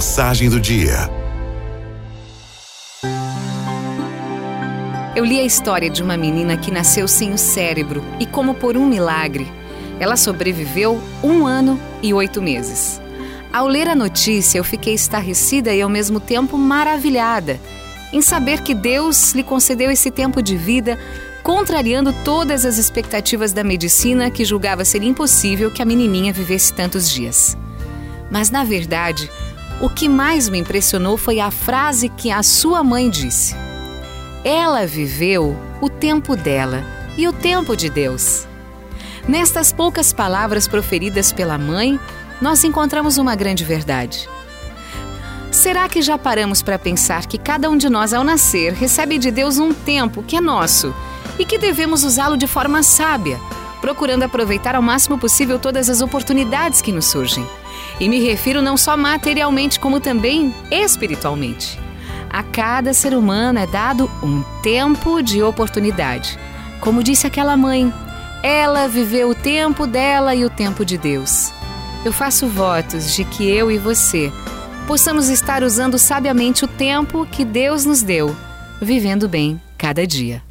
Mensagem do dia. Eu li a história de uma menina que nasceu sem o cérebro e, como por um milagre, ela sobreviveu um ano e oito meses. Ao ler a notícia, eu fiquei estarrecida e ao mesmo tempo maravilhada em saber que Deus lhe concedeu esse tempo de vida, contrariando todas as expectativas da medicina que julgava ser impossível que a menininha vivesse tantos dias. Mas, na verdade, o que mais me impressionou foi a frase que a sua mãe disse. Ela viveu o tempo dela e o tempo de Deus. Nestas poucas palavras proferidas pela mãe, nós encontramos uma grande verdade. Será que já paramos para pensar que cada um de nós, ao nascer, recebe de Deus um tempo que é nosso e que devemos usá-lo de forma sábia, procurando aproveitar ao máximo possível todas as oportunidades que nos surgem? E me refiro não só materialmente, como também espiritualmente. A cada ser humano é dado um tempo de oportunidade. Como disse aquela mãe, ela viveu o tempo dela e o tempo de Deus. Eu faço votos de que eu e você possamos estar usando sabiamente o tempo que Deus nos deu, vivendo bem cada dia.